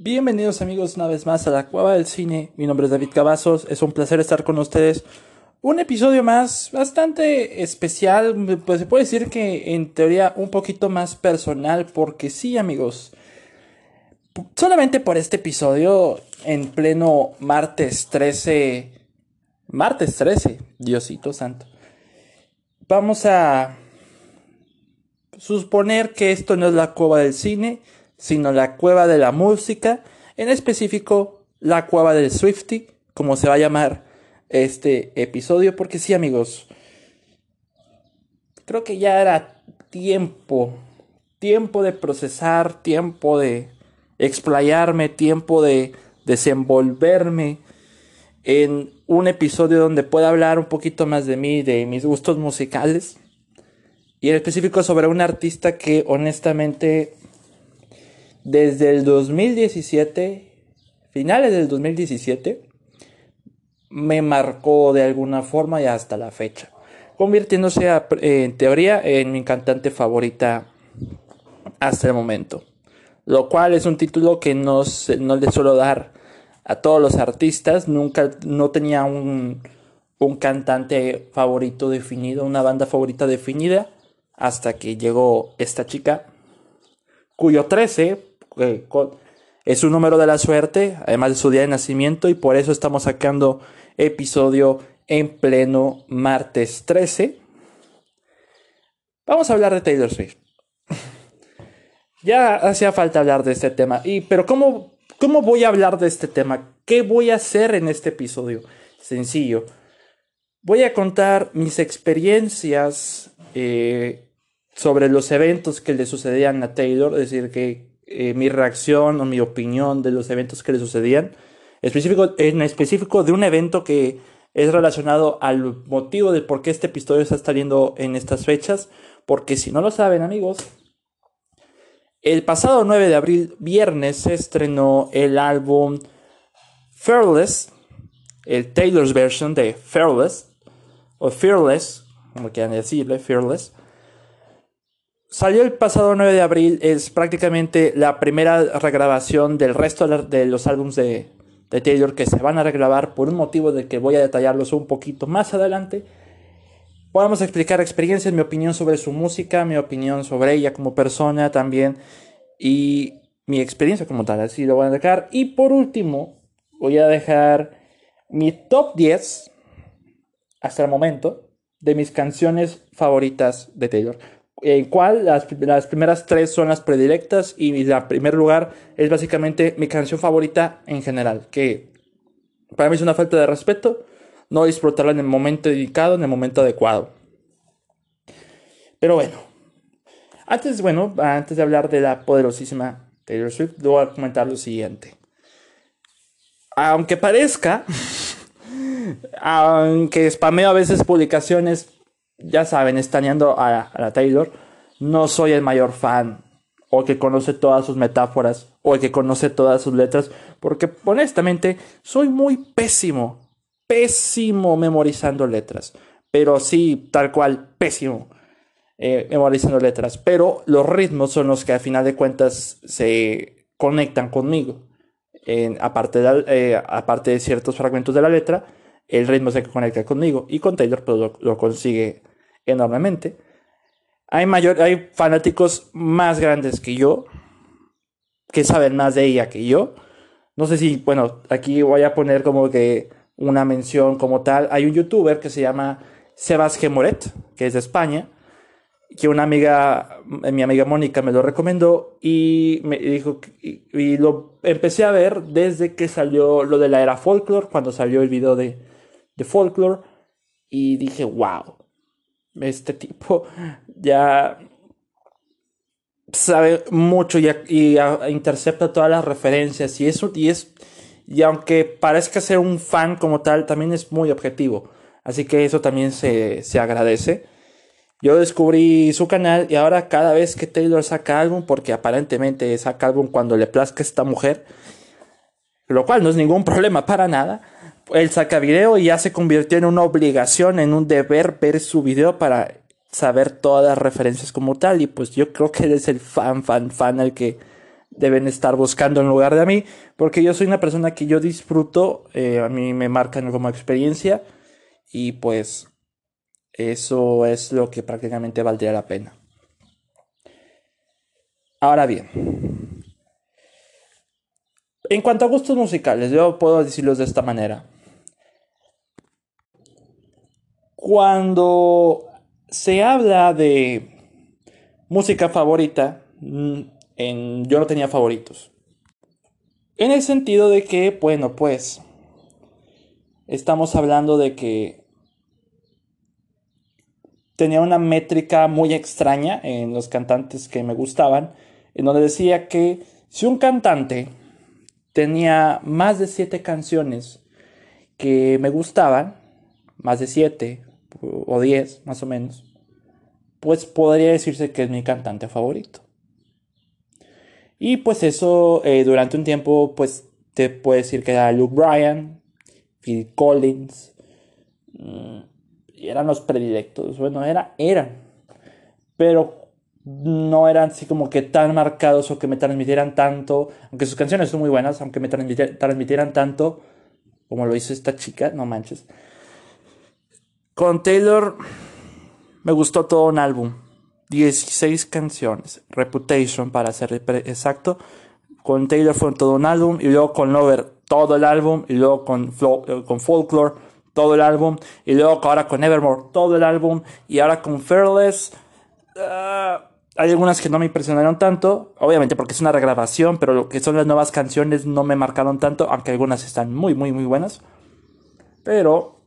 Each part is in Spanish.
Bienvenidos amigos una vez más a la Cueva del Cine. Mi nombre es David Cavazos. Es un placer estar con ustedes. Un episodio más bastante especial. Pues se puede decir que en teoría un poquito más personal. Porque sí amigos. Solamente por este episodio en pleno martes 13. Martes 13. Diosito santo. Vamos a suponer que esto no es la Cueva del Cine sino la cueva de la música, en específico la cueva del Swifty, como se va a llamar este episodio, porque sí amigos, creo que ya era tiempo, tiempo de procesar, tiempo de explayarme, tiempo de desenvolverme en un episodio donde pueda hablar un poquito más de mí, de mis gustos musicales, y en específico sobre un artista que honestamente desde el 2017, finales del 2017, me marcó de alguna forma y hasta la fecha, convirtiéndose en teoría en mi cantante favorita hasta el momento. Lo cual es un título que no, no le suelo dar a todos los artistas. Nunca, no tenía un, un cantante favorito definido, una banda favorita definida, hasta que llegó esta chica, cuyo 13 es un número de la suerte, además de su día de nacimiento, y por eso estamos sacando episodio en pleno martes 13. Vamos a hablar de Taylor Swift. ya hacía falta hablar de este tema. Y, pero ¿cómo, ¿cómo voy a hablar de este tema? ¿Qué voy a hacer en este episodio? Sencillo. Voy a contar mis experiencias eh, sobre los eventos que le sucedían a Taylor, es decir, que eh, mi reacción o mi opinión de los eventos que le sucedían, específico, en específico de un evento que es relacionado al motivo de por qué este episodio está saliendo en estas fechas, porque si no lo saben amigos, el pasado 9 de abril, viernes, se estrenó el álbum Fearless, el Taylor's version de Fearless, o Fearless, como quieran decirle, Fearless, Salió el pasado 9 de abril, es prácticamente la primera regrabación del resto de los álbumes de, Taylor que se van a regrabar por un motivo de que voy a detallarlos un poquito más adelante. Podemos explicar experiencias, mi opinión sobre su música, mi opinión sobre ella como persona también y mi experiencia como tal, así lo voy a dejar. Y por último, voy a dejar mi top 10 hasta el momento de mis canciones favoritas de Taylor en cual las, las, primeras tres son las predilectas y la primer lugar es básicamente mi canción favorita en general, que para mí es una falta de respeto no disfrutarla en el momento dedicado, en el momento adecuado. Pero bueno, antes, bueno, antes de hablar de la poderosísima Taylor Swift, voy a comentar lo siguiente. Aunque parezca, aunque spameo a veces publicaciones ya saben, estaneando a, a la Taylor, no soy el mayor fan o que conoce todas sus metáforas o el que conoce todas sus letras, porque honestamente soy muy pésimo, pésimo memorizando letras, pero sí, tal cual, pésimo eh, memorizando letras, pero los ritmos son los que a final de cuentas se conectan conmigo. aparte, de, eh, aparte de ciertos fragmentos de la letra, el ritmo se conecta conmigo y con Taylor pues, lo consigue enormemente. Hay, mayor, hay fanáticos más grandes que yo, que saben más de ella que yo. No sé si, bueno, aquí voy a poner como que una mención como tal. Hay un youtuber que se llama Sebas Gemoret, que es de España, que una amiga, mi amiga Mónica me lo recomendó y me dijo, y, lo empecé a ver desde que salió lo de la era folklore, cuando salió el video de, de folklore, y dije, wow, este tipo ya sabe mucho y, intercepta todas las referencias y eso y es Y aunque parezca ser un fan como tal, también es muy objetivo. Así que eso también se, se agradece. Yo descubrí su canal y ahora cada vez que Taylor saca álbum, porque aparentemente saca álbum cuando le plazca a esta mujer, lo cual no es ningún problema para nada, él saca video y ya se convirtió en una obligación, en un deber ver su video para saber todas las referencias como tal. Y pues yo creo que es el fan, fan, fan el que deben estar buscando en lugar de mí, porque yo soy una persona que yo disfruto, eh, a mí me marcan como experiencia y pues eso es lo que prácticamente valdría la pena. Ahora bien, en cuanto a gustos musicales, yo puedo decirlos de esta manera. Cuando se habla de música favorita, mm, yo no tenía favoritos. En el sentido de que, bueno, pues, estamos hablando de que tenía una métrica muy extraña en los cantantes que me gustaban, en donde decía que si un cantante tenía más de siete canciones que me gustaban, más de siete o diez más o menos, pues podría decirse que es mi cantante favorito. Y pues eso eh, durante un tiempo pues te puedo decir que era Luke Bryan, Phil Collins, mm, eran los predilectos. Bueno, era, eran. Pero no eran así como que tan marcados o que me transmitieran tanto. Aunque sus canciones son muy buenas, aunque me transmitieran tanto como lo hizo esta chica, no manches. Con Taylor me gustó todo un álbum. 16 canciones. Reputation, para ser exacto. Con Taylor fue todo un álbum. Y luego con Lover todo el álbum. Y luego con, eh, con Folklore todo el álbum. Y luego ahora con Evermore, todo el álbum. Y ahora con Fearless. Ah, hay algunas que no me impresionaron tanto, obviamente porque es una regrabación, pero lo que son las nuevas canciones no me marcaron tanto, aunque algunas están muy, muy, muy buenas. Pero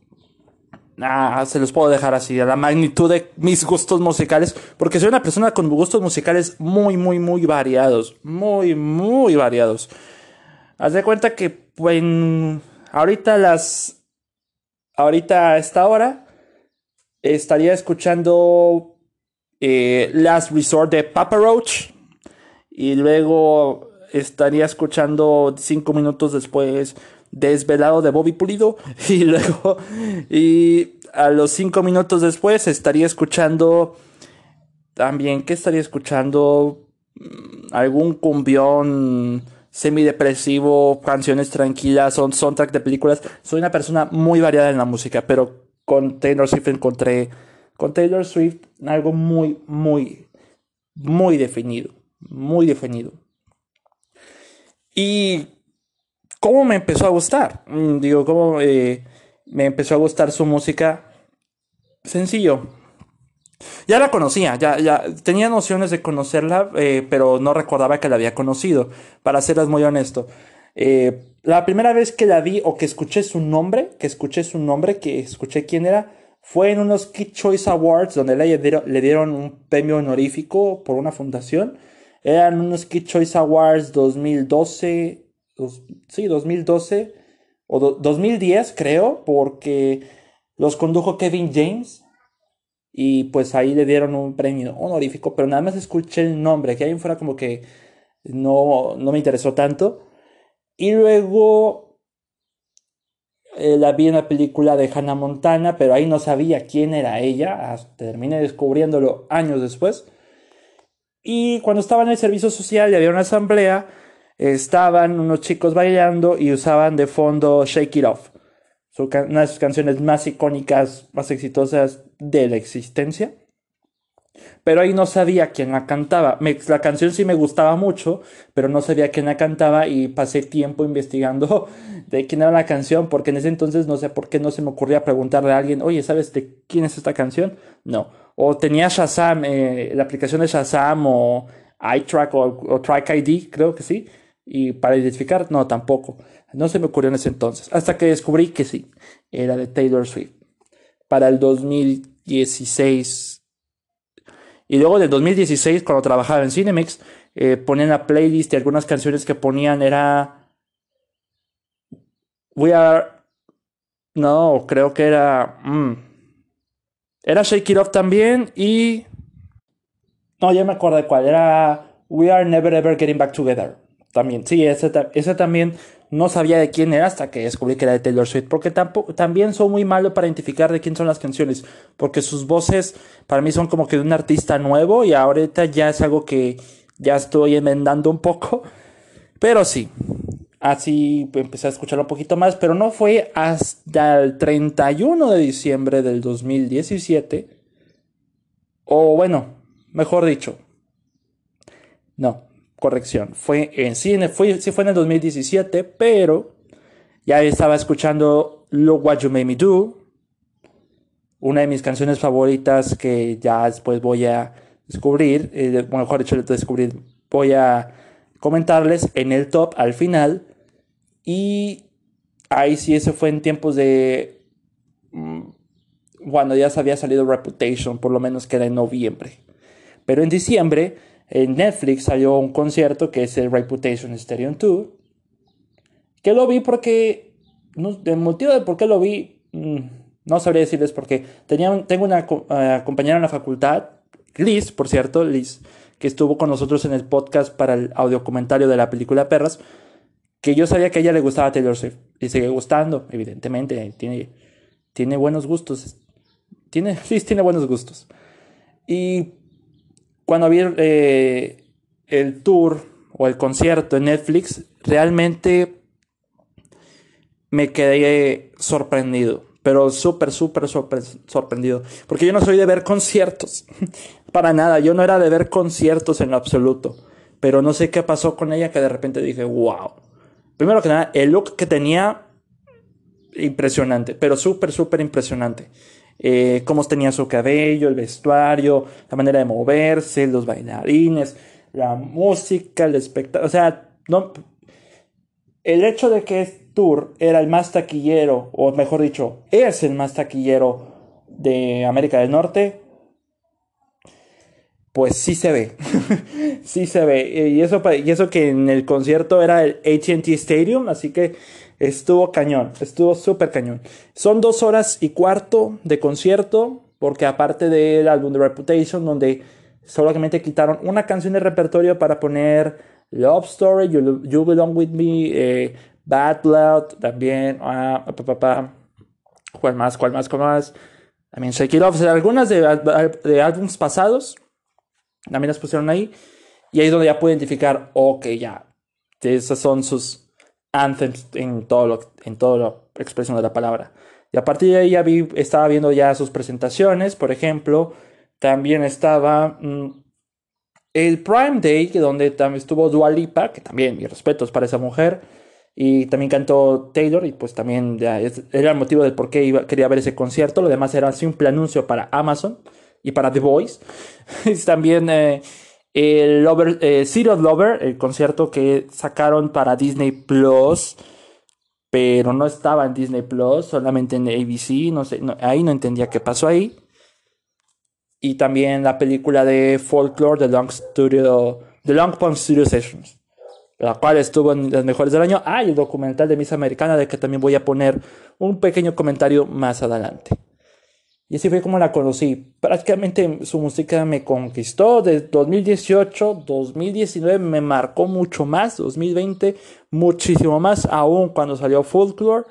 ah, se los puedo dejar así, a la magnitud de mis gustos musicales, porque soy una persona con gustos musicales muy, muy, muy variados, muy, muy variados. Haz de cuenta que, pues, ahorita las ahorita a esta hora estaría escuchando eh, Last Resort de Papa Roach y luego estaría escuchando cinco minutos después Desvelado de Bobby Pulido y luego y a los cinco minutos después estaría escuchando también ¿qué estaría escuchando? Mm, algún cumbión semidepresivo, canciones tranquilas, son soundtrack de películas. Soy una persona muy variada en la música, pero con Taylor Swift encontré, con Taylor Swift, algo muy, muy, muy definido, muy definido. Y cómo me empezó a gustar, mm, digo, cómo eh, me empezó a gustar su música. Sencillo, ya la conocía, ya, ya tenía nociones de conocerla, eh, pero no recordaba que la había conocido, para serles muy honesto. Eh, la primera vez que la vi o que escuché su nombre, que escuché su nombre, que escuché quién era, fue en unos Kid Choice Awards donde le dieron, le dieron un premio honorífico por una fundación. Eran unos Kid Choice Awards 2012, sí, 2012 o 2010 creo, porque los condujo Kevin James y pues ahí le dieron un premio honorífico, pero nada más escuché el nombre, que ahí fuera como que no, no me interesó tanto. Y luego eh, la vi en la película de Hannah Montana, pero ahí no sabía quién era ella, terminé descubriéndolo años después. Y cuando estaba en el servicio social y había una asamblea, estaban unos chicos bailando y usaban de fondo Shake It Off una de sus canciones más icónicas, más exitosas de la existencia. Pero ahí no sabía quién la cantaba. la canción sí me gustaba mucho, pero no sabía quién la cantaba y pasé tiempo investigando de quién era la canción, porque en ese entonces no sé por qué no se me ocurría preguntarle a alguien, oye, ¿sabes de quién es esta canción? No. O tenía Shazam, eh, la aplicación de Shazam o iTrack o, o Track ID, creo que sí. Y para identificar, no, tampoco. No se me ocurrió en ese entonces. Hasta que descubrí que sí, era de Taylor Swift. Para el 2016. Y luego del 2016, cuando trabajaba en Cinemix, eh, ponían la playlist y algunas canciones que ponían era We Are. No, creo que era. Mm, era Shake It Off también y. No, ya me acuerdo de cuál. Era We Are Never Ever Getting Back Together. También, sí, ese, también no sabía de quién era hasta que descubrí que era de Taylor Swift. Porque tampoco, también soy muy malo para identificar de quién son las canciones. Porque sus voces para mí son como que de un artista nuevo y ahorita ya es algo que ya estoy enmendando un poco. Pero sí, así empecé a escucharlo un poquito más. Pero no fue hasta el 31 de diciembre del 2017. O bueno, mejor dicho. No, corrección. Fue en cine, fue, sí fue en el 2017, pero ya estaba escuchando Look What You Made Me Do, una de mis canciones favoritas que ya después voy a descubrir, eh, mejor dicho, descubrir, voy a comentarles en el top al final. Y ahí sí, eso fue en tiempos de. Mm, cuando ya se había salido Reputation, por lo menos que era en noviembre. Pero en diciembre en Netflix salió un concierto que es el Reputation Stereo Tour. Que lo vi porque. el motivo de por qué lo vi. Mm, no sabría decirles porque tenía, tengo una eh, compañera en la facultad, Liz, por cierto, Liz, que estuvo con nosotros en el podcast para el audio comentario de la película Perras, que yo sabía que ella le gustaba Taylor Swift y sigue gustando, evidentemente, tiene, tiene buenos gustos. Tiene, Liz tiene buenos gustos. Y cuando vi eh, el tour o el concierto en Netflix, realmente me quedé sorprendido. Pero súper, súper, súper sorprendido. Porque yo no soy de ver conciertos. Para nada. Yo no era de ver conciertos en lo absoluto. Pero no sé qué pasó con ella que de repente dije, wow. Primero que nada, el look que tenía, impresionante. Pero súper, súper impresionante eh, cómo tenía su cabello, el vestuario, la manera de moverse, los bailarines, la música, el espectáculo. O sea, no, el hecho de que este tour era el más taquillero, o mejor dicho, es el más taquillero de América del Norte, pues sí se ve. sí se ve. Y eso, y eso que en el concierto era el ATT Stadium, así que Estuvo cañón, estuvo súper cañón. Son dos horas y cuarto de concierto, porque aparte del álbum de Reputation, donde solamente quitaron una canción de repertorio para poner Love Story, You, Belong With Me, eh, Bad Blood, también, ah, ¿cuál más, cuál más, cuál más? También Shake It Off, algunas de, de álbumes pasados, también las pusieron ahí, y ahí es donde ya pude identificar, ok, ya, esas son sus anthems en todo lo, en toda la expresión de la palabra. Y a partir de ahí ya vi, estaba viendo ya sus presentaciones, por ejemplo, también estaba mm, el Prime Day, donde también estuvo Dua Lipa, que también mis respetos para esa mujer, y también cantó Taylor, y pues también ya era el motivo del por qué iba, quería ver ese concierto, lo demás era simple anuncio para Amazon y para The Voice. también... Eh, el Lover, eh, Lover, el concierto que sacaron para Disney Plus, pero no estaba en Disney Plus, solamente en ABC, no sé, ahí no entendía qué pasó ahí. Y también la película de Folklore, The Long Studio, The Long Pond Studio Sessions, la cual estuvo en las mejores del año. Ah, y el documental de Miss Americana, de que también voy a poner un pequeño comentario más adelante. Y así fue como la conocí. Prácticamente su música me conquistó. De 2018, 2019 me marcó mucho más. 2020 muchísimo más, aún cuando salió Folklore.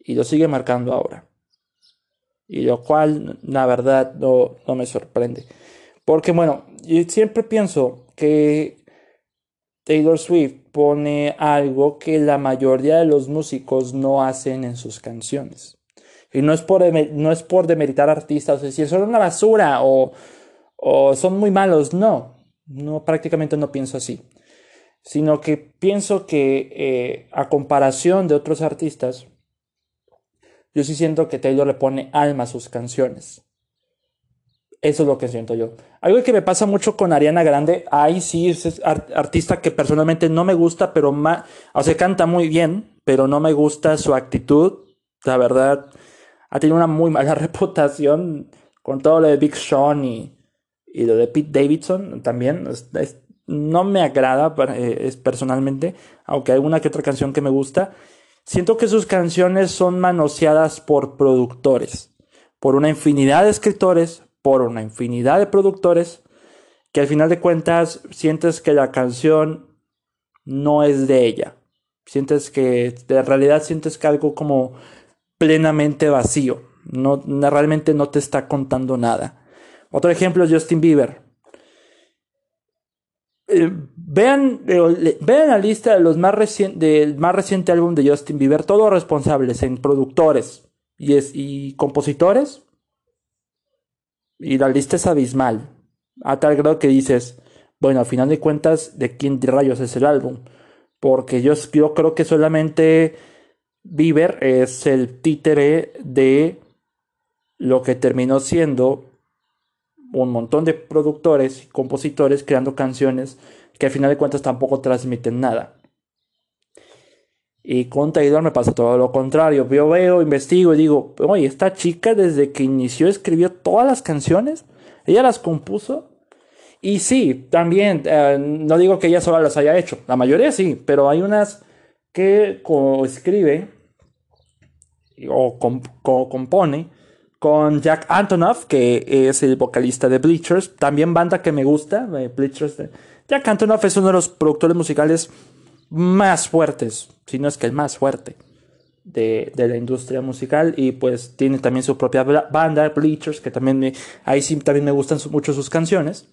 Y lo sigue marcando ahora. Y lo cual, la verdad, no, no me sorprende. Porque bueno, yo siempre pienso que Taylor Swift pone algo que la mayoría de los músicos no hacen en sus canciones. Y no es por, no es por demeritar artistas, o decir, son una basura o, o son muy malos. No, no, prácticamente no pienso así. Sino que pienso que eh, a comparación de otros artistas, yo sí siento que Taylor le pone alma a sus canciones. Eso es lo que siento yo. Algo que me pasa mucho con Ariana Grande, ahí sí es artista que personalmente no me gusta, pero o sea, canta muy bien, pero no me gusta su actitud. La verdad, ha tenido una muy mala reputación con todo lo de Big Sean y, y lo de Pete Davidson también. no me agrada eh, es, personalmente, aunque hay una que otra canción que me gusta. siento que sus canciones son manoseadas por productores, por una infinidad de escritores, por una infinidad de productores, que al final de cuentas sientes que la canción no es de ella. Sientes que, en realidad sientes que algo como plenamente vacío. No, realmente no te está contando nada. Otro ejemplo es Justin Bieber. Eh, vean, eh, vean la lista de los más del más reciente álbum de Justin Bieber, todos responsables en productores y, compositores. Y la lista es abismal. A tal grado que dices, bueno, al final de cuentas, ¿de quién de rayos es el álbum? Porque yo, yo creo que solamente Bieber es el títere de lo que terminó siendo un montón de productores y compositores creando canciones que al final de cuentas tampoco transmiten nada. Y con Taylor me pasa todo lo contrario. Yo veo, investigo y digo, oye, esta chica desde que inició escribió todas las canciones, ella las compuso y sí, también, eh, no digo que ella sola las haya hecho, la mayoría sí, pero hay unas que escribe o compone con Jack Antonoff, que es el vocalista de Bleachers, también banda que me gusta, eh, Bleachers. Jack Antonoff es uno de los productores musicales más fuertes, si no es que el más fuerte de, la industria musical y pues tiene también su propia banda, Bleachers, que también me, ahí sí también me gustan mucho sus canciones.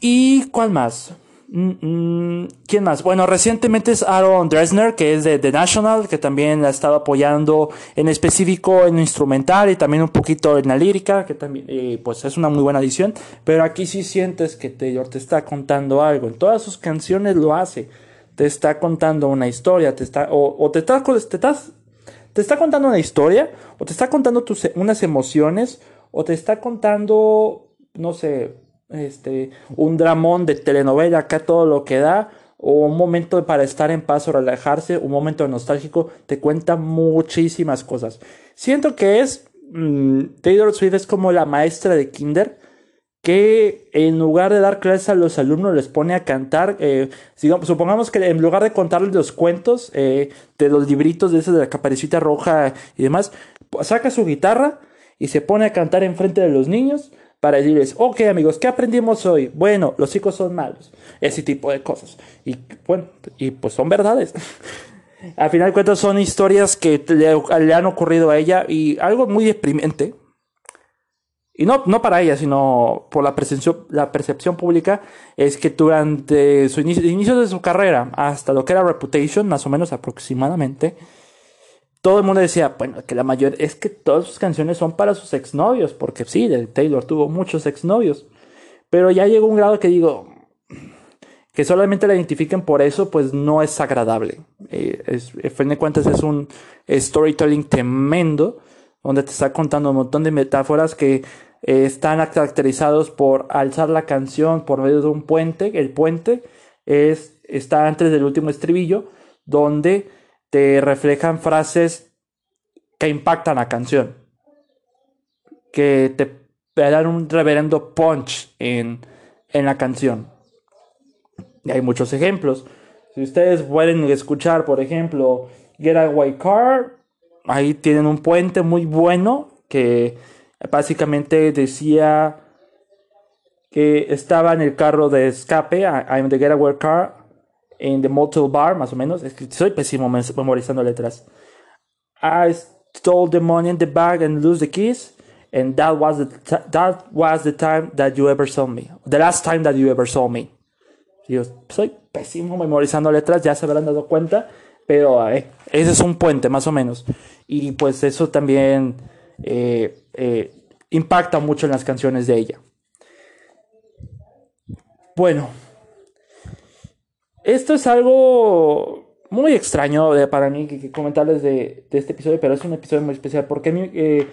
¿Y cuál más? Mm, mm, ¿Quién más? Bueno, recientemente es Aaron Dresner, que es de The National, que también ha estado apoyando en específico en instrumental y también un poquito en la lírica, que también, eh, pues es una muy buena edición. Pero aquí sí sientes que Taylor te está contando algo. En todas sus canciones lo hace. Te está contando una historia, te está, o, te, está, te, estás, te está contando una historia, o te está contando tus, unas emociones, o te está contando, no sé, este, un dramón de telenovela, acá todo lo que da, o un momento para estar en paz o relajarse, un momento nostálgico, te cuenta muchísimas cosas. Siento que es, mm, Taylor Swift es como la maestra de Kinder, que en lugar de dar clases a los alumnos les pone a cantar, eh, supongamos que en lugar de contarles los cuentos eh, de los libritos de esos de la caparecita roja y demás, saca su guitarra y se pone a cantar enfrente de los niños para decirles, ok amigos, ¿qué aprendimos hoy? Bueno, los chicos son malos, ese tipo de cosas. Y bueno, y pues son verdades. Al final de cuentas son historias que le, han ocurrido a ella y algo muy deprimente. Y no, no para ella, sino por la percepción, la percepción pública, es que durante su inicio, inicio de su carrera, hasta lo que era Reputation, más o menos aproximadamente, todo el mundo decía, bueno, que la mayor es que todas sus canciones son para sus exnovios, porque sí, Taylor tuvo muchos exnovios, pero ya llegó un grado que digo, que solamente la identifiquen por eso, pues no es agradable. Eh, es, en fin de cuentas es un storytelling tremendo, donde te está contando un montón de metáforas que eh, están caracterizados por alzar la canción por medio de un puente. El puente es, está antes del último estribillo, donde reflejan frases que impactan la canción, que te, dan un reverendo punch en, la canción. Y hay muchos ejemplos. Si ustedes pueden escuchar, por ejemplo, Get Away Car, ahí tienen un puente muy bueno que básicamente decía que estaba en el carro de escape, I'm the Getaway Car, en The Motel Bar, más o menos. Es que soy pésimo memorizando letras. I stole the money in the bag and lose the keys. And that was the, that was the time that you ever saw me. The last time that you ever saw me. Yo soy pésimo memorizando letras, ya se habrán dado cuenta. Pero eh, ese es un puente, más o menos. Y pues eso también eh, eh, impacta mucho en las canciones de ella. Bueno, esto es algo muy extraño para mí que, comentarles de, este episodio, pero es un episodio muy especial porque eh,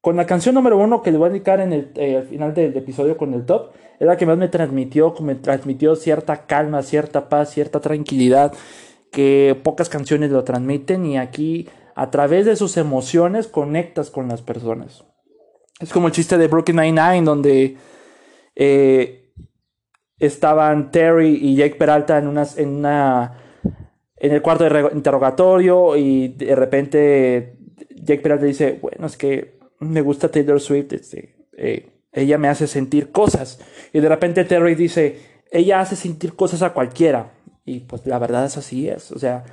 con la canción número uno que le voy a indicar en el eh, al final del episodio con el top, es la que más me transmitió, me transmitió cierta calma, cierta paz, cierta tranquilidad que pocas canciones lo transmiten y aquí a través de sus emociones conectas con las personas. Es como el chiste de Broken Nine-Nine donde eh, estaban Terry y Jake Peralta en, una, en, una, en el cuarto de interrogatorio y de repente Jake Peralta dice, bueno, es que me gusta Taylor Swift, este, eh, ella me hace sentir cosas. Y de repente Terry dice, ella hace sentir cosas a cualquiera. Y pues la verdad es así es, o sea,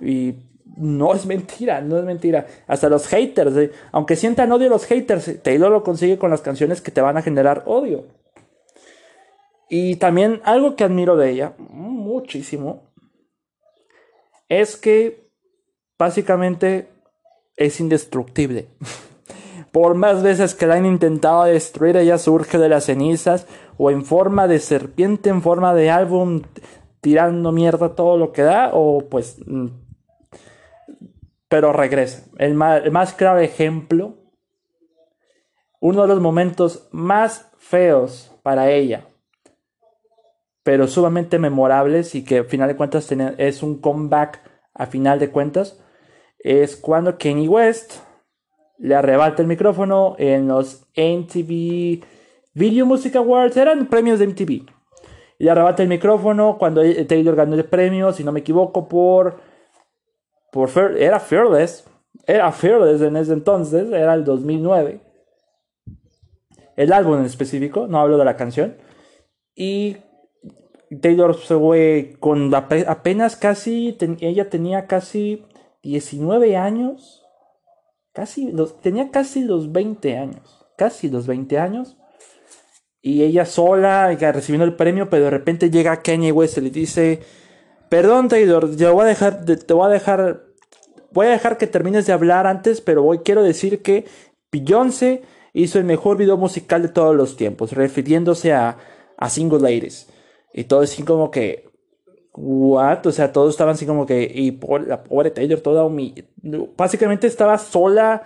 y no es mentira, no es mentira. Hasta los haters, eh, aunque sientan odio los haters, Taylor lo consigue con las canciones que te van a generar odio. Y también algo que admiro de ella, muchísimo, es que básicamente es indestructible. Por más veces que la han intentado destruir, ella surge de las cenizas o en forma de serpiente, en forma de álbum, tirando mierda todo lo que da, o pues... Mm, pero regresa. El más, el más claro ejemplo, uno de los momentos más feos para ella, pero sumamente memorables y que al final de cuentas es un comeback a final de cuentas, es cuando Kanye West le arrebata el micrófono en los MTV Video Music Awards, eran premios de MTV. Le arrebata el micrófono cuando Taylor ganó el premio, si no me equivoco, por. por era Fearless. Era Fearless en ese entonces, era el 2009. El álbum en específico, no hablo de la canción. Y Taylor fue con apenas casi, ella tenía casi 19 años, casi, tenía casi los 20 años, casi los 20 años, y ella sola, recibiendo el premio, pero de repente llega Kanye West y le dice, perdón Taylor, te voy a dejar, te voy a dejar, voy a dejar que termines de hablar antes, pero hoy quiero decir que Beyoncé hizo el mejor video musical de todos los tiempos, refiriéndose a, a Single Ladies. Y todo así como que, what? O sea, todos estaban así como que, y la pobre Taylor, toda Básicamente estaba sola,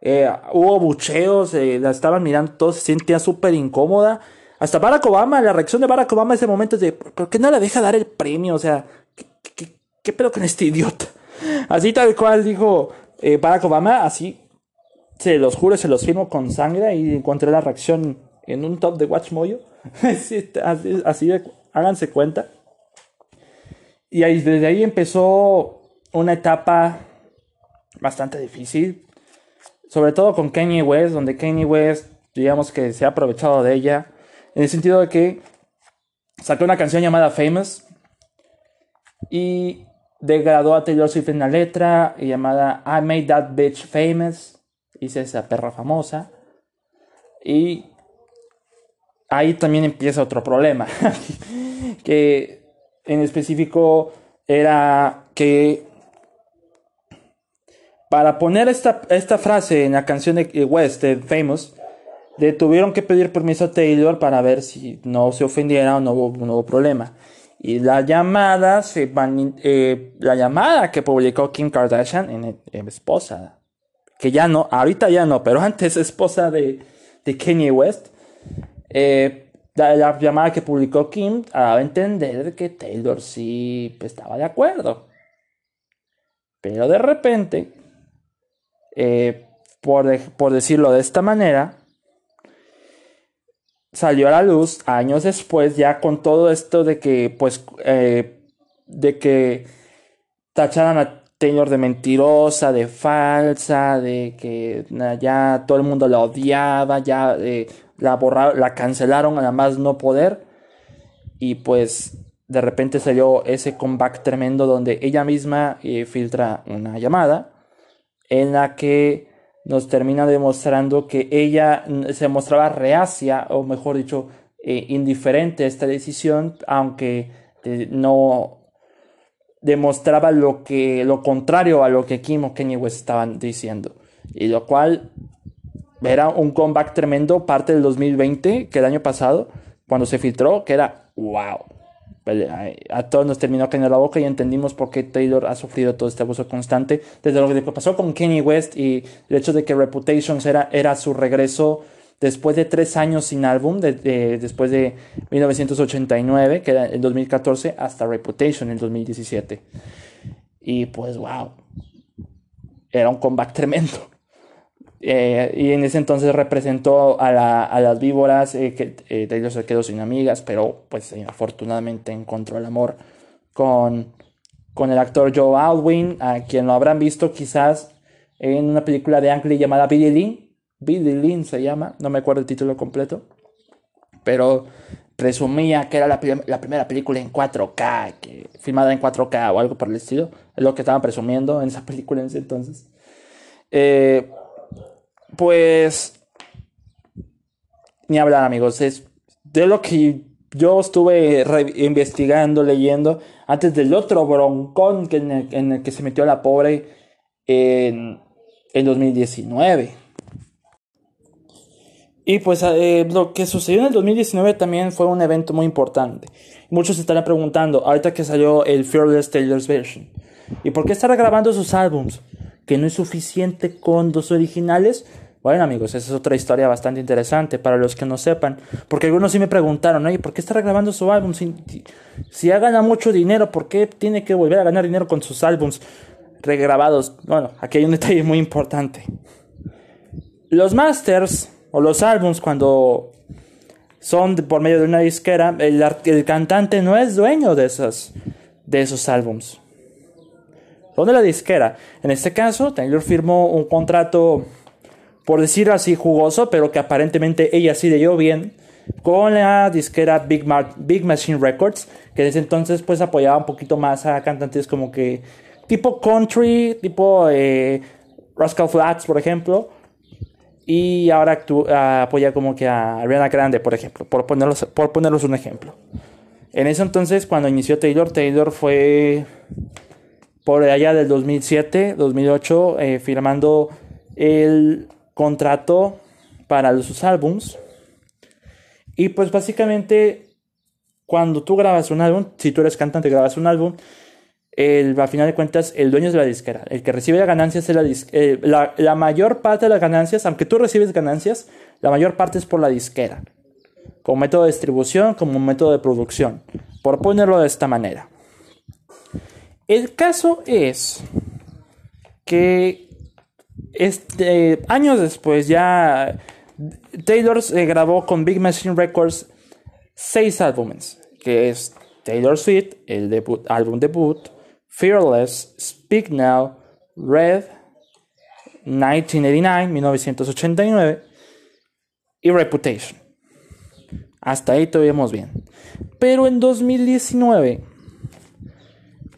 eh, hubo bucheos, eh, la estaban mirando, todos se sentía súper incómoda. Hasta Barack Obama, la reacción de Barack Obama en ese momento es de, ¿por qué no le deja dar el premio? O sea, ¿qué, pedo con este idiota? Así tal cual dijo eh, Barack Obama, así, se los juro, se los firmo con sangre y encontré la reacción en un top de Watch así, así de háganse cuenta. Y ahí, desde ahí empezó una etapa bastante difícil, sobre todo con Kanye West, donde Kanye West, digamos que se ha aprovechado de ella, en el sentido de que sacó una canción llamada Famous y degradó a Taylor Swift en la letra llamada I Made That Bitch Famous, hice esa perra famosa, y ahí también empieza otro problema. que en específico era que para poner esta, esta frase en la canción de West, de Famous, le tuvieron que pedir permiso a Taylor para ver si no se ofendiera o no hubo, problema. Y la llamada, se eh, la llamada que publicó Kim Kardashian, en, esposa, que ya no, ahorita ya no, pero antes esposa de, de Kanye West, eh, la, llamada que publicó Kim daba a entender que Taylor sí pues, estaba de acuerdo. Pero de repente, eh, por, por, decirlo de esta manera, salió a la luz años después, ya con todo esto de que, pues, eh, de que tacharan a Taylor de mentirosa, de falsa, de que ya todo el mundo la odiaba, ya la borraron, la cancelaron a más no poder. Y pues de repente salió ese comeback tremendo donde ella misma eh, filtra una llamada en la que nos termina demostrando que ella se mostraba reacia, o mejor dicho, eh, indiferente a esta decisión, aunque eh, no demostraba lo que lo contrario a lo que Kim o Kanye West estaban diciendo. Y lo cual era un comeback tremendo, parte del 2020, que el año pasado, cuando se filtró, que era wow. A todos nos terminó cayendo la boca y entendimos por qué Taylor ha sufrido todo este abuso constante. Desde lo que pasó con Kanye West y el hecho de que Reputations era, era su regreso después de tres años sin álbum, después de 1989, que era el 2014, hasta Reputation en el 2017. Y pues, wow. Era un comeback tremendo. Eh, y en ese entonces representó a, las víboras, eh, que eh, ellos se quedó sin amigas, pero pues afortunadamente encontró el amor con, con el actor Joe Alwyn, a quien lo habrán visto quizás en una película de Ang Lee llamada Billy Lynn. Billy Lynn se llama, no me acuerdo el título completo, pero presumía que era la, primera película en 4K, que, filmada en 4K o algo por el estilo. Es lo que estaban presumiendo en esa película en ese entonces. Eh, pues, ni hablar amigos, es de lo que yo estuve investigando, leyendo, antes del otro broncón que en, el, que se metió la pobre en, en 2019. Y pues eh, lo que sucedió en el 2019 también fue un evento muy importante. Muchos se estarán preguntando, ahorita que salió el Fearless Taylor's Version, ¿y por qué estará grabando sus álbums? ¿Que no es suficiente con dos originales? Bueno amigos, esa es otra historia bastante interesante para los que no sepan. Porque algunos sí me preguntaron, oye, ¿por qué está grabando su álbum? Si, si ya gana mucho dinero, ¿por qué tiene que volver a ganar dinero con sus álbums regrabados? Bueno, aquí hay un detalle muy importante. Los masters o los álbums cuando son por medio de una disquera, el, el cantante no es dueño de de esos álbums. Son de la disquera. En este caso, Taylor firmó un contrato, por decirlo así, jugoso, pero que aparentemente ella sí leyó bien, con la disquera Big, Big Machine Records, que desde entonces pues apoyaba un poquito más a cantantes como que tipo country, tipo eh, Rascal Flats, por ejemplo y ahora apoya como que a Ariana Grande, por ejemplo, por ponerlos, por ponerlos un ejemplo. En ese entonces, cuando inició Taylor, Taylor fue por allá del 2007, 2008, eh, firmando el contrato para sus álbums. Y pues básicamente, cuando tú grabas un álbum, si tú eres cantante y grabas un álbum, el, a final de cuentas, el dueño es la disquera. El que recibe las ganancias es la, eh, la, la, mayor parte de las ganancias, aunque tú recibes ganancias, la mayor parte es por la disquera. Como método de distribución, como método de producción. Por ponerlo de esta manera. El caso es que este, años después ya Taylor grabó con Big Machine Records seis álbumes, que es Taylor Swift, el debut, álbum debut, Fearless, Speak Now, Red, 1989, 1989 y Reputation. Hasta ahí tuvimos bien. Pero en 2019,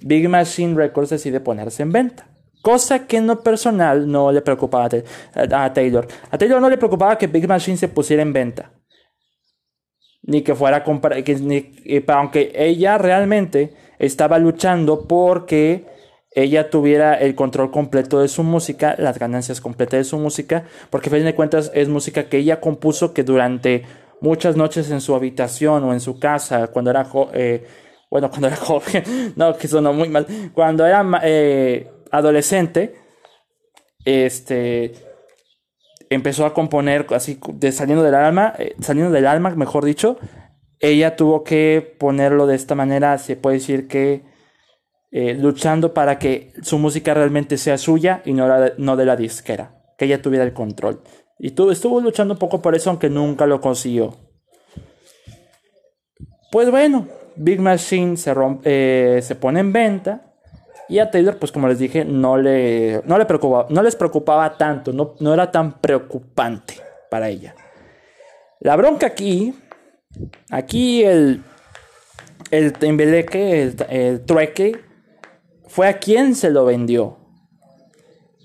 Big Machine Records decide ponerse en venta. Cosa que en lo personal no le preocupaba a Taylor. A Taylor no le preocupaba que Big Machine se pusiera en venta. Ni que fuera a comprar. aunque ella realmente estaba luchando porque ella tuviera el control completo de su música, las ganancias completas de su música, porque a fin de cuentas es música que ella compuso que durante muchas noches en su habitación o en su casa, cuando era eh, bueno, cuando era joven, no, que sonó muy mal, cuando era eh, adolescente, este, empezó a componer así, de saliendo del alma, eh, saliendo del alma, mejor dicho, ella tuvo que ponerlo de esta manera, se puede decir que eh, luchando para que su música realmente sea suya y no, no de la disquera, que ella tuviera el control. Y tuvo, estuvo luchando un poco por eso, aunque nunca lo consiguió. Pues bueno, Big Machine se, eh, se pone en venta. Y a Taylor, pues como les dije, no, le, no, le preocupaba, no les preocupaba tanto, no, era tan preocupante para ella. La bronca aquí Aquí el, el tembeleque, el, el trueque, fue a quien se lo vendió.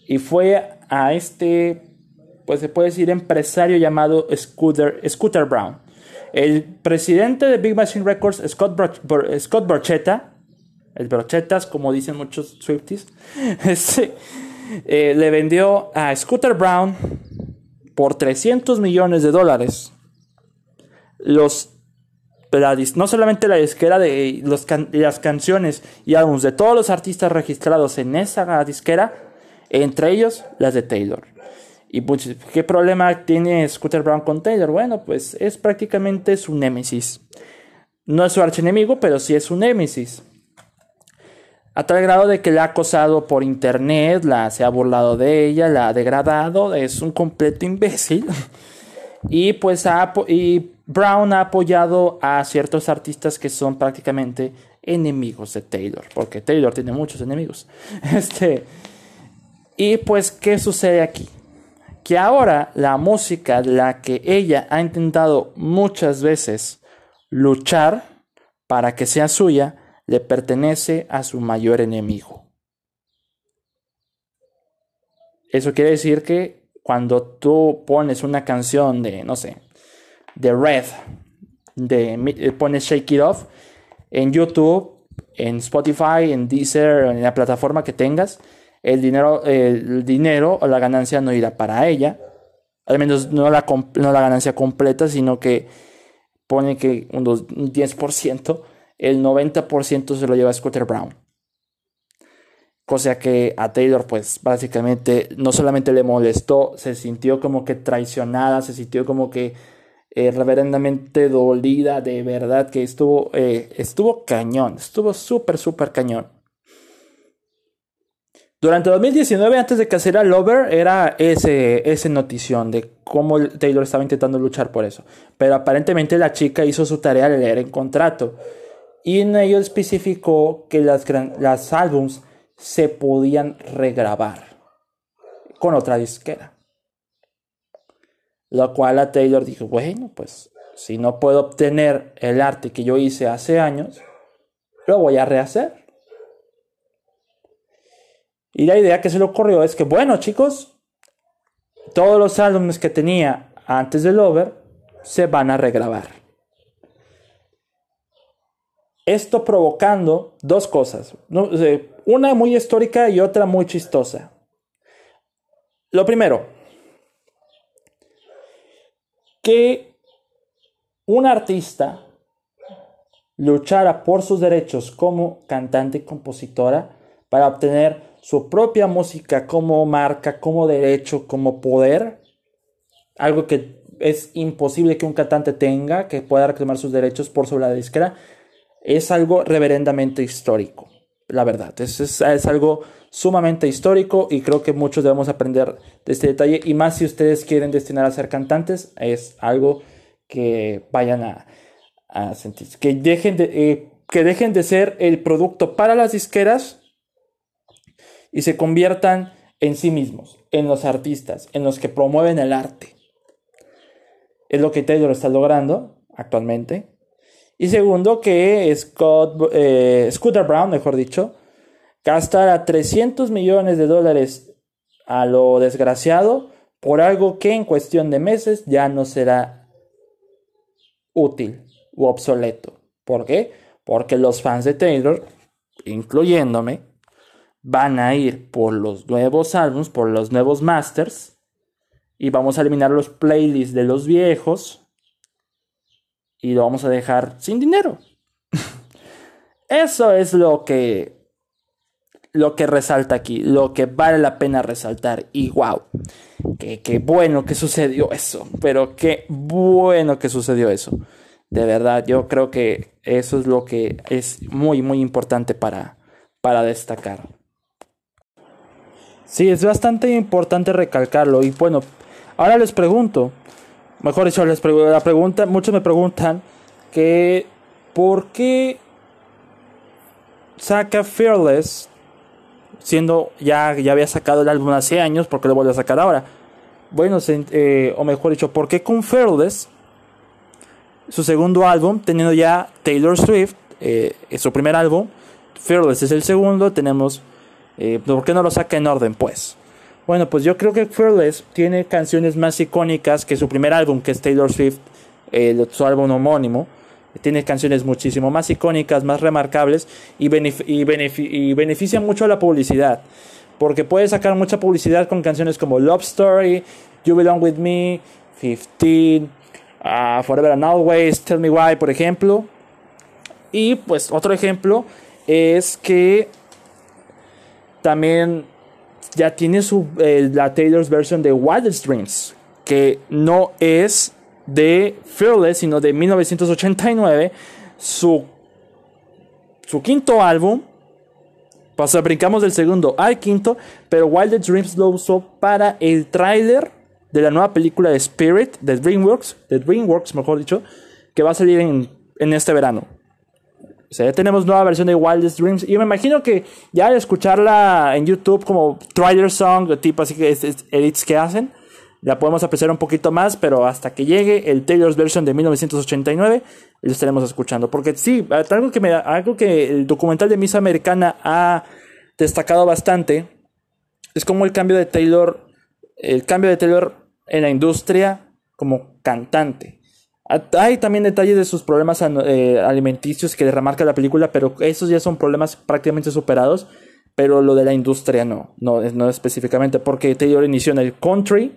Y fue a este, pues se puede decir, empresario llamado Scooter, Scooter Brown. El presidente de Big Machine Records, Scott, Scott Brochetta, el como dicen muchos Swifties, este, eh, le vendió a Scooter Brown por 300 millones de dólares los no solamente la disquera de las canciones y álbumes de todos los artistas registrados en esa disquera, entre ellos las de Taylor. Y pues, ¿qué problema tiene Scooter Brown con Taylor? Bueno, pues es prácticamente su némesis. No es su archienemigo, pero sí es su némesis. A tal grado de que la ha acosado por internet, la se ha burlado de ella, la ha degradado, es un completo imbécil. Y pues ha, y Brown ha apoyado a ciertos artistas que son prácticamente enemigos de Taylor, porque Taylor tiene muchos enemigos. Este, y pues, ¿qué sucede aquí? Que ahora la música la que ella ha intentado muchas veces luchar para que sea suya, le pertenece a su mayor enemigo. Eso quiere decir que cuando tú pones una canción de, no sé, de Red, de, eh, pones Shake It Off en YouTube, en Spotify, en Deezer, en la plataforma que tengas, el dinero, el dinero o la ganancia no irá para ella, al menos no la, no la ganancia completa, sino que pone que un 10%, el 90% se lo lleva Scooter Brown. Cosa que a Taylor, pues básicamente no solamente le molestó, se sintió como que traicionada, se sintió como que eh, reverendamente dolida, de verdad que estuvo, eh, estuvo cañón, estuvo súper, súper cañón. Durante 2019, antes de que hiciera Lover, era ese, ese notición de cómo Taylor estaba intentando luchar por eso. Pero aparentemente la chica hizo su tarea de leer el contrato. Y en ello especificó que las, las álbums se podían regrabar con otra disquera. Lo cual a Taylor dijo, bueno, pues si no puedo obtener el arte que yo hice hace años, lo voy a rehacer. Y la idea que se le ocurrió es que, bueno chicos, todos los álbumes que tenía antes del Over se van a regrabar. Esto provocando dos cosas. Una muy histórica y otra muy chistosa. Lo primero, que un artista luchara por sus derechos como cantante y compositora para obtener su propia música como marca, como derecho, como poder, algo que es imposible que un cantante tenga, que pueda reclamar sus derechos por sobre la disquera, es algo reverendamente histórico, la verdad. Es, es, algo sumamente histórico y creo que muchos debemos aprender de este detalle. Y más si ustedes quieren destinar a ser cantantes, es algo que vayan a, sentir. Que dejen, de, eh, que dejen de ser el producto para las disqueras y se conviertan en sí mismos, en los artistas, en los que promueven el arte. Es lo que Taylor está logrando actualmente. Y segundo, que Scott, eh, Scooter Brown, mejor dicho, gastará 300 millones de dólares a lo desgraciado por algo que en cuestión de meses ya no será útil u obsoleto. ¿Por qué? Porque los fans de Taylor, incluyéndome, van a ir por los nuevos álbumes, por los nuevos masters, y vamos a eliminar los playlists de los viejos y lo vamos a dejar sin dinero. Eso es lo que lo que resalta aquí, lo que vale la pena resaltar. Y wow, qué, bueno que sucedió eso, pero qué bueno que sucedió eso. De verdad, yo creo que eso es lo que es muy, muy importante para, para destacar. Sí, es bastante importante recalcarlo. Y bueno, ahora les pregunto, mejor dicho, les la pregunta, muchos me preguntan que por qué saca Fearless siendo ya, ya había sacado el álbum hace años, porque lo vuelve a sacar ahora. Bueno, eh, o mejor dicho, ¿por qué con Fearless, su segundo álbum, teniendo ya Taylor Swift, eh, su primer álbum, Fearless es el segundo, tenemos, eh, ¿por qué no lo saca en orden pues? Bueno, pues yo creo que Fearless tiene canciones más icónicas que su primer álbum, que es Taylor Swift, su álbum homónimo. Tiene canciones muchísimo más icónicas, más remarcables y, y, beneficia mucho a la publicidad. Porque puede sacar mucha publicidad con canciones como Love Story, You Belong With Me, 15, ah, Forever and Always, Tell Me Why, por ejemplo. Y pues otro ejemplo es que también ya tiene su, la Taylor's version de Wildest Dreams, que no es de Fearless, sino de 1989, su, su quinto álbum. Pasó, brincamos del segundo al quinto, pero Wildest Dreams lo usó para el tráiler de la nueva película de Spirit, de DreamWorks, de DreamWorks mejor dicho, que va a salir en, en este verano. O sea, ya tenemos nueva versión de Wildest Dreams. Y me imagino que ya al escucharla en YouTube como trailer song, tipo así que edits que hacen, la podemos apreciar un poquito más, pero hasta que llegue el Taylor's version de 1989, lo estaremos escuchando. Porque sí, algo que, me, algo que el documental de Miss Americana ha destacado bastante es como el cambio de Taylor, el cambio de Taylor en la industria como cantante. Hay también detalles de sus problemas eh, alimenticios que remarca la película, pero esos ya son problemas prácticamente superados. Pero lo de la industria no, no, no específicamente, porque Taylor inició en el country,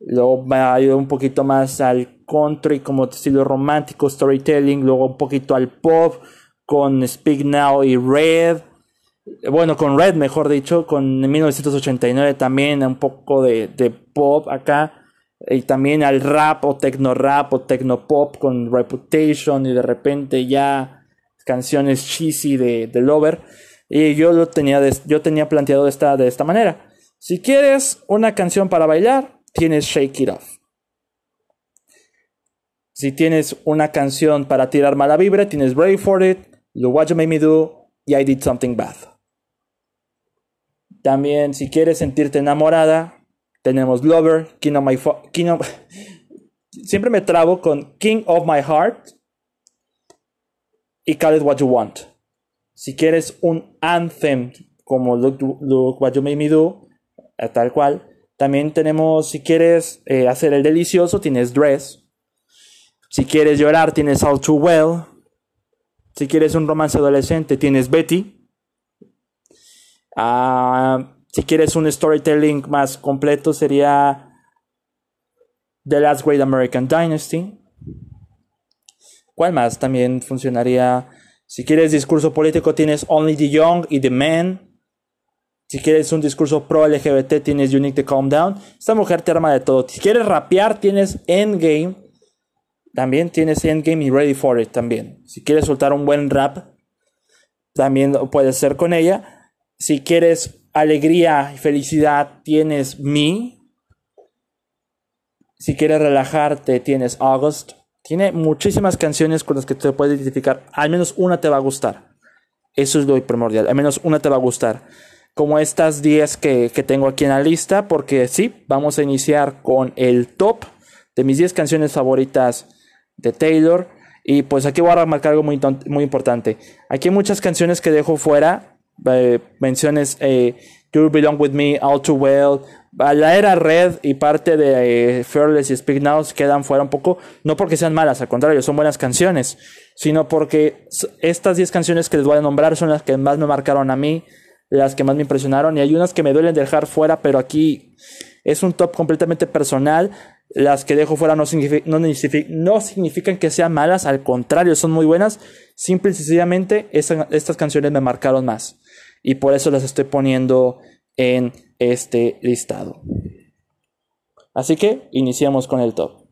luego va a ir un poquito más al country como estilo romántico, storytelling, luego un poquito al pop con Speak Now y Red. Bueno, con Red, mejor dicho, con 1989 también un poco de, de pop acá y también al rap o tecno rap o tecno pop con Reputation y de repente ya canciones cheesy de, de Lover. Y yo lo tenía, yo tenía planteado de esta, de esta manera. Si quieres una canción para bailar, tienes Shake It Off. Si tienes una canción para tirar mala vibra, tienes Brave for It, What You Made Me Do y I Did Something Bad. También, si quieres sentirte enamorada, tenemos Lover, King of My King Siempre me trabo con King of My Heart y Call It What You Want. Si quieres un anthem como Look, What You Made Me Do, eh, tal cual. También tenemos, si quieres eh, hacer el delicioso, tienes Dress. Si quieres llorar, tienes All Too Well. Si quieres un romance adolescente, tienes Betty. Ah... Si quieres un storytelling más completo sería The Last Great American Dynasty. ¿Cuál más también funcionaría? Si quieres discurso político tienes Only the Young y The Man. Si quieres un discurso pro LGBT tienes Need to Calm Down. Esta mujer te arma de todo. Si quieres rapear tienes Endgame. También tienes Endgame y Ready for It también. Si quieres soltar un buen rap, también puedes ser con ella. Si quieres alegría y felicidad tienes Me. Si quieres relajarte tienes August. Tiene muchísimas canciones con las que te puedes identificar. Al menos una te va a gustar. Eso es lo primordial. Al menos una te va a gustar. Como estas 10 que, que tengo aquí en la lista. Porque sí, vamos a iniciar con el top de mis 10 canciones favoritas de Taylor. Y pues aquí voy a remarcar algo muy, muy importante. Aquí hay muchas canciones que dejo fuera eh, menciones eh, You Belong With Me, All Too Well, la era Red y parte de eh, Fearless y Speak Now quedan fuera un poco, no porque sean malas, al contrario, son buenas canciones, sino porque estas 10 canciones que les voy a nombrar son las que más me marcaron a mí, las que más me impresionaron, y hay unas que me duelen dejar fuera, pero aquí es un top completamente personal. Las que dejo fuera no, significan que sean malas, al contrario, son muy buenas. Simple y sencillamente, estas canciones me marcaron más y por eso las estoy poniendo en este listado. Así que iniciamos con el top.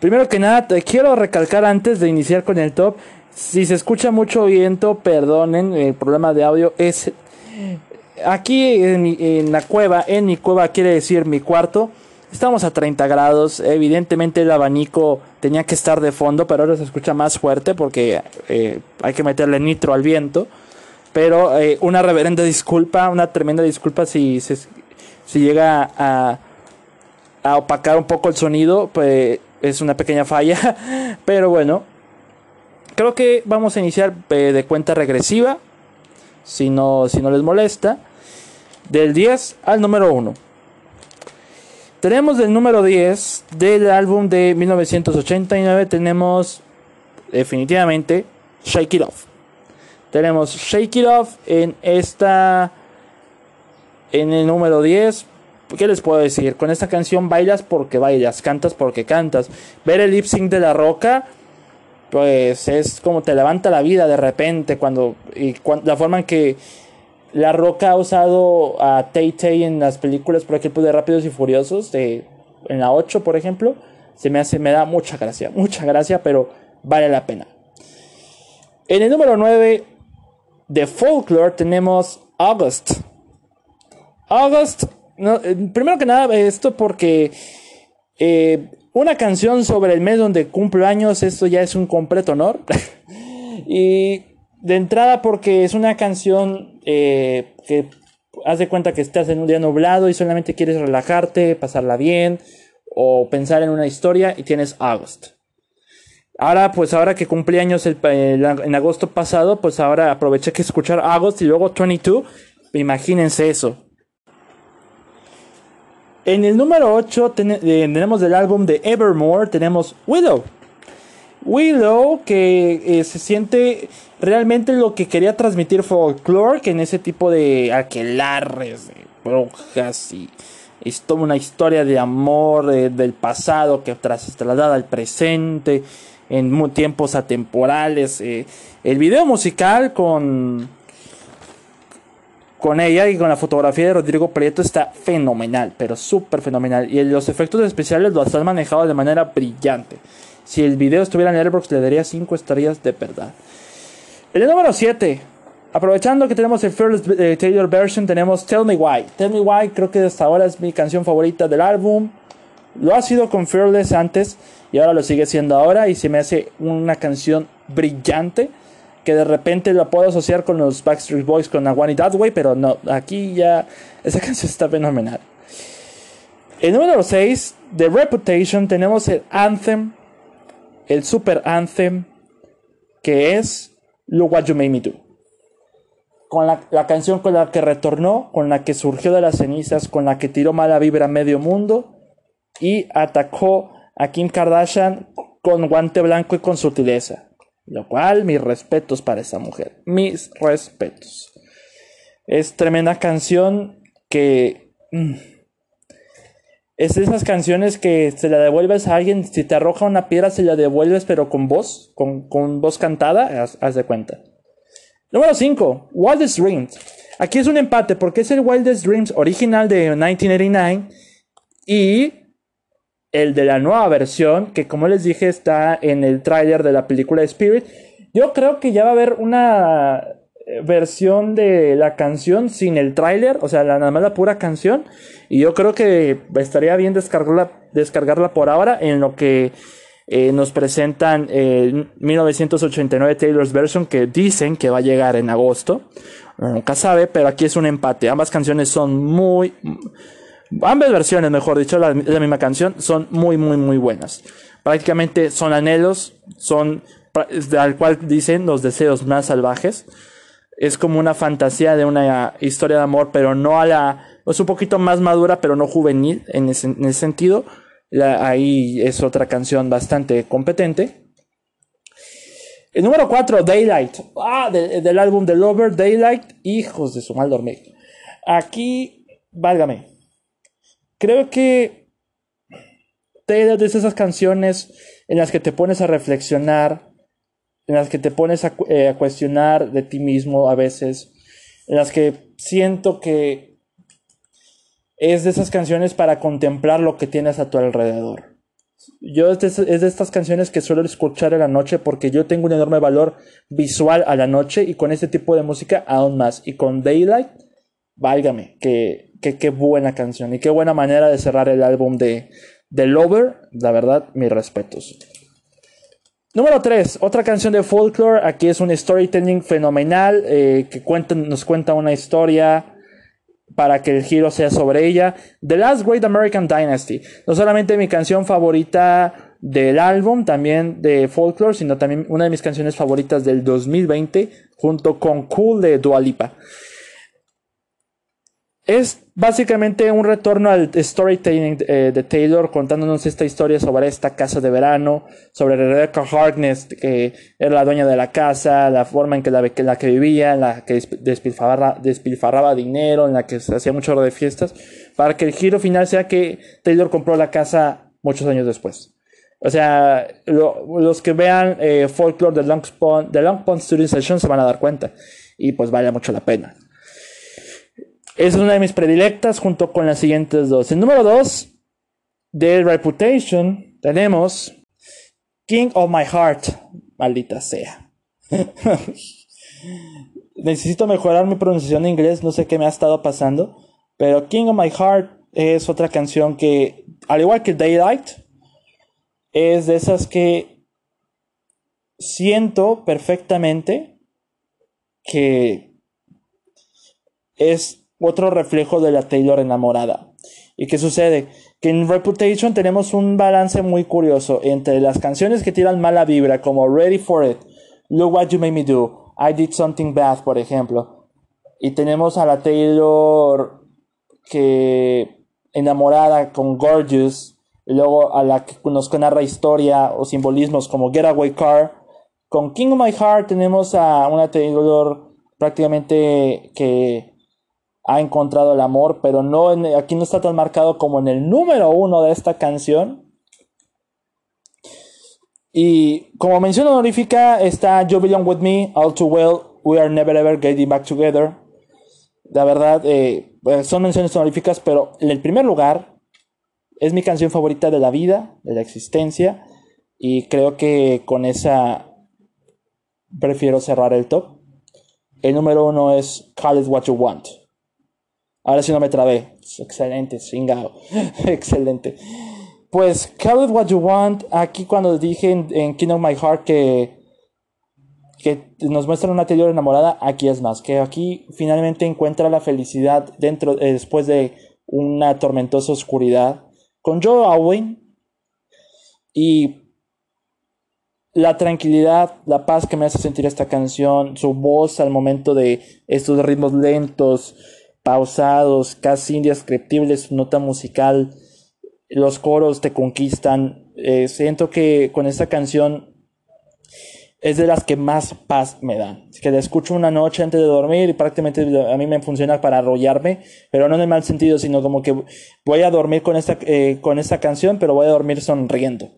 Primero que nada, te quiero recalcar antes de iniciar con el top, si se escucha mucho viento, perdonen, el problema de audio es aquí en, la cueva, en mi cueva quiere decir mi cuarto. Estamos a 30 grados, evidentemente el abanico tenía que estar de fondo, pero ahora se escucha más fuerte porque eh, hay que meterle nitro al viento. Pero eh, una reverenda disculpa, una tremenda disculpa si, si, llega a, a, opacar un poco el sonido, pues es una pequeña falla. Pero bueno, creo que vamos a iniciar eh, de cuenta regresiva, si no, si no les molesta, del 10 al número 1. Tenemos del número 10 del álbum de 1989, tenemos definitivamente Shake It Off. Tenemos Shake It Off en esta. En el número 10. ¿Qué les puedo decir? Con esta canción bailas porque bailas, cantas porque cantas. Ver el lip sync de la roca, pues es como te levanta la vida de repente. Cuando. Y la forma en que la roca ha usado a Tay Tay en las películas, por ejemplo, de Rápidos y Furiosos, de, en la 8, por ejemplo, se me hace, me da mucha gracia, mucha gracia, pero vale la pena. En el número 9 de folklore tenemos August. August, eh, primero que nada, esto porque eh, una canción sobre el mes donde cumplo años, esto ya es un completo honor. Y de entrada porque es una canción eh, que haz de cuenta que estás en un día nublado y solamente quieres relajarte, pasarla bien o pensar en una historia y tienes August. Ahora, pues ahora que cumplí años en agosto pasado, pues ahora aproveché que escuchar August y luego 22. Imagínense eso. En el número 8 eh, tenemos del álbum de Evermore, tenemos Willow. Willow que eh, se siente realmente lo que quería transmitir folklore, que en ese tipo de aquelarres, de brujas y es toda una historia de amor eh, del pasado que trasladada al presente en tiempos atemporales. Eh, el video musical con con ella y con la fotografía de Rodrigo Prieto está fenomenal, pero súper fenomenal. Y los efectos especiales los han manejado de manera brillante. Si el video estuviera en Airbox le daría 5 estrellas de verdad. El número 7. Aprovechando que tenemos el Fearless eh, Taylor version, tenemos Tell Me Why. Tell Me Why creo que hasta ahora es mi canción favorita del álbum. Lo ha sido con Fearless antes y ahora lo sigue siendo ahora y se me hace una canción brillante que de repente la puedo asociar con los Backstreet Boys con One That Way, pero no, aquí ya esa canción está fenomenal. El número 6 de Reputation tenemos el Anthem, el Super Anthem, que es Look What You Made Me Do. Con la, la, canción con la que retornó, con la que surgió de las cenizas, con la que tiró mala vibra a medio mundo y atacó a Kim Kardashian con guante blanco y con sutileza. Lo cual, mis respetos para esa mujer. Mis respetos. Es tremenda canción que... Mm, es de esas canciones que se la devuelves a alguien, si te arroja una piedra se la devuelves pero con voz, con, voz cantada, haz, de cuenta. Número 5, Wildest Dreams. Aquí es un empate porque es el Wildest Dreams original de 1989 y el de la nueva versión, que como les dije está en el tráiler de la película Spirit. Yo creo que ya va a haber una eh, versión de la canción sin el tráiler, o sea, la, nada más la pura canción. Y yo creo que estaría bien descargarla, descargarla por ahora en lo que eh, nos presentan eh, 1989 Taylor's version que dicen que va a llegar en agosto. Nunca sabe, pero aquí es un empate. Ambas canciones son muy ambas versiones, mejor dicho, la, la misma canción, son muy, muy, muy buenas. Prácticamente son anhelos, son al cual dicen los deseos más salvajes. Es como una fantasía de una historia de amor, pero no a la. Es un poquito más madura, pero no juvenil en ese, en ese sentido. ahí es otra canción bastante competente. El número 4, Daylight. Ah, del álbum The Lover, Daylight. Hijos de su mal dormir. Aquí, válgame. Creo que de esas canciones en las que te pones a reflexionar, en las que te pones eh, a, cuestionar de ti mismo a veces, en las que siento que es de esas canciones para contemplar lo que tienes a tu alrededor. Yo es de, es de, estas canciones que suelo escuchar en la noche porque yo tengo un enorme valor visual a la noche y con este tipo de música aún más. Y con Daylight, válgame, que qué, buena canción y qué buena manera de cerrar el álbum de, de Lover. La verdad, mis respetos. Número 3, otra canción de folklore. Aquí es un storytelling fenomenal eh, que cuenta, nos cuenta una historia para que el giro sea sobre ella. The Last Great American Dynasty. No solamente mi canción favorita del álbum, también de folklore, sino también una de mis canciones favoritas del 2020, junto con Cool de Dualipa. Es básicamente un retorno al storytelling eh, de Taylor contándonos esta historia sobre esta casa de verano, sobre Rebecca Harkness, que era la dueña de la casa, la forma en que la, que vivía, en la que despilfarraba, despilfarraba dinero, en la que se hacía mucho de fiestas, para que el giro final sea que Taylor compró la casa muchos años después. O sea, los que vean eh, Folklore de Long, Pond, de Long Pond Studio Session se van a dar cuenta. Y pues vale mucho la pena. Es una de mis predilectas junto con las siguientes dos. El número dos de Reputation tenemos King of My Heart. Maldita sea. Necesito mejorar mi pronunciación en inglés, no sé qué me ha estado pasando. Pero King of My Heart es otra canción que, al igual que Daylight, es de esas que siento perfectamente que es otro reflejo de la Taylor enamorada. ¿Y qué sucede? Que en Reputation tenemos un balance muy curioso entre las canciones que tiran mala vibra, como Ready for It, Look What You Made Me Do, I Did Something Bad, por ejemplo. Y tenemos a la Taylor que enamorada con Gorgeous, luego a la que nos narra historia o simbolismos como Getaway Car. Con King of My Heart tenemos a una Taylor prácticamente que ha encontrado el amor, pero no aquí no está tan marcado como en el número uno de esta canción. Y como mención honorífica está You Belong With Me, All Too Well, We Are Never Ever Getting Back Together. La verdad, eh, pues, son menciones honoríficas, pero en el primer lugar es mi canción favorita de la vida, de la existencia, y creo que con esa prefiero cerrar el top. El número uno es Call It What You Want. Ahora sí no me trabé. Excelente, chingado. Excelente. Pues, Call It What You Want. Aquí cuando dije en, en King of My Heart que, que nos muestra una anterior enamorada, aquí es más. Que aquí finalmente encuentra la felicidad dentro, eh, después de una tormentosa oscuridad. Con Joe Owen. Y la tranquilidad, la paz que me hace sentir esta canción, su voz al momento de estos ritmos lentos, pausados, casi indescriptibles, nota musical, los coros te conquistan. Eh, siento que con esta canción es de las que más paz me dan. Que la escucho una noche antes de dormir y prácticamente a mí me funciona para arrollarme, pero no en el mal sentido, sino como que voy a dormir con esta, eh, con esta canción, pero voy a dormir sonriendo.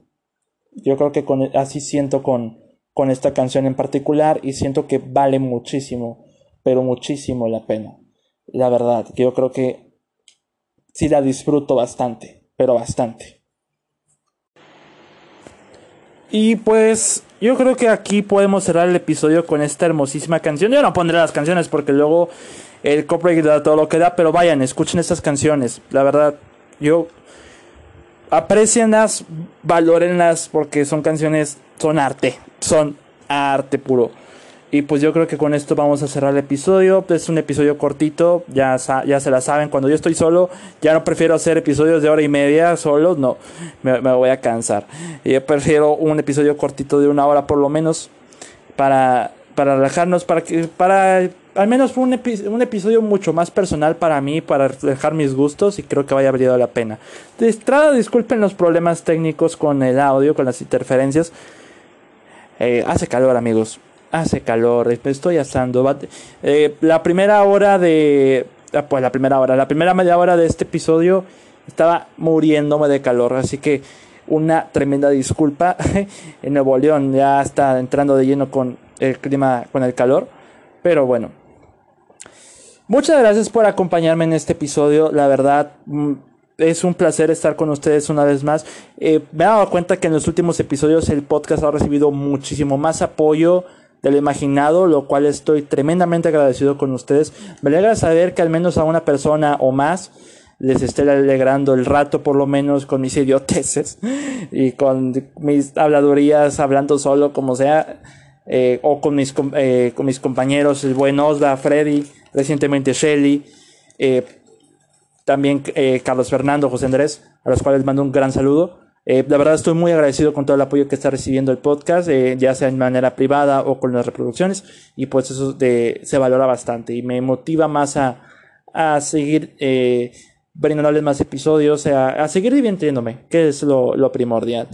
Yo creo que así siento con, con esta canción en particular y siento que vale muchísimo, pero muchísimo la pena la verdad, yo creo que sí la disfruto bastante, pero bastante. Y pues yo creo que aquí podemos cerrar el episodio con esta hermosísima canción. Yo no pondré las canciones porque luego el copyright da todo lo que da, pero vayan, escuchen estas canciones. La verdad, yo aprecienlas, valorenlas porque son canciones, son arte, son arte puro. Y pues yo creo que con esto vamos a cerrar el episodio. Es un episodio cortito, ya, ya se la saben. Cuando yo estoy solo, ya no prefiero hacer episodios de hora y media solos, no, me, voy a cansar. Yo prefiero un episodio cortito de una hora por lo menos para, para relajarnos, para para al menos un, un episodio mucho más personal para mí, para dejar mis gustos y creo que vaya valido la pena. De estrada, disculpen los problemas técnicos con el audio, con las interferencias. Eh, hace calor amigos hace calor, estoy asando. Eh, la primera hora de. Ah, pues la primera hora, la primera media hora de este episodio estaba muriéndome de calor, así que una tremenda disculpa. en Nuevo León ya está entrando de lleno con el clima, con el calor, pero bueno. Muchas gracias por acompañarme en este episodio, la verdad. Mm, es un placer estar con ustedes una vez más. Eh, me he dado cuenta que en los últimos episodios el podcast ha recibido muchísimo más apoyo, de lo imaginado, lo cual estoy tremendamente agradecido con ustedes. Me alegra saber que al menos a una persona o más les esté alegrando el rato por lo menos con mis idioteces y con mis habladurías hablando solo como sea eh, o con mis, eh, con mis compañeros el buen Osva, Freddy, recientemente Shelly, eh, también Carlos Fernando, José Andrés, a los cuales mando un gran saludo. Eh, la verdad estoy muy agradecido con todo el apoyo que está recibiendo el podcast, eh, ya sea en manera privada o con las reproducciones, y pues eso se valora bastante y me motiva más a, a seguir eh, brindándoles más episodios, a, seguir divirtiéndome, que es lo, lo primordial.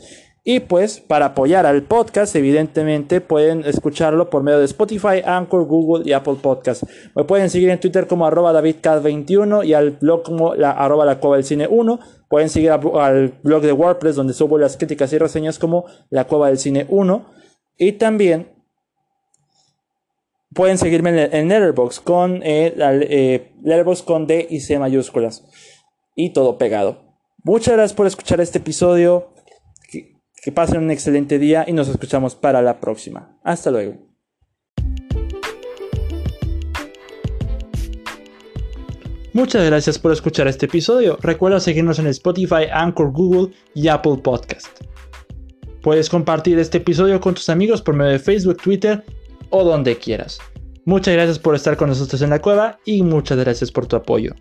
Y pues para apoyar al podcast, evidentemente pueden escucharlo por medio de Spotify, Anchor, Google y Apple Podcast. Me pueden seguir en Twitter como arroba DavidCat21 y al blog como la arroba la cueva del cine 1. Pueden seguir al blog de WordPress donde subo las críticas y reseñas como la cueva del cine 1. Y también pueden seguirme en, Letterboxd con, eh, eh con D y C mayúsculas. Y todo pegado. Muchas gracias por escuchar este episodio. Que pasen un excelente día y nos escuchamos para la próxima. Hasta luego. Muchas gracias por escuchar este episodio. Recuerda seguirnos en Spotify, Anchor, Google y Apple Podcast. Puedes compartir este episodio con tus amigos por medio de Facebook, Twitter o donde quieras. Muchas gracias por estar con nosotros en la cueva y muchas gracias por tu apoyo.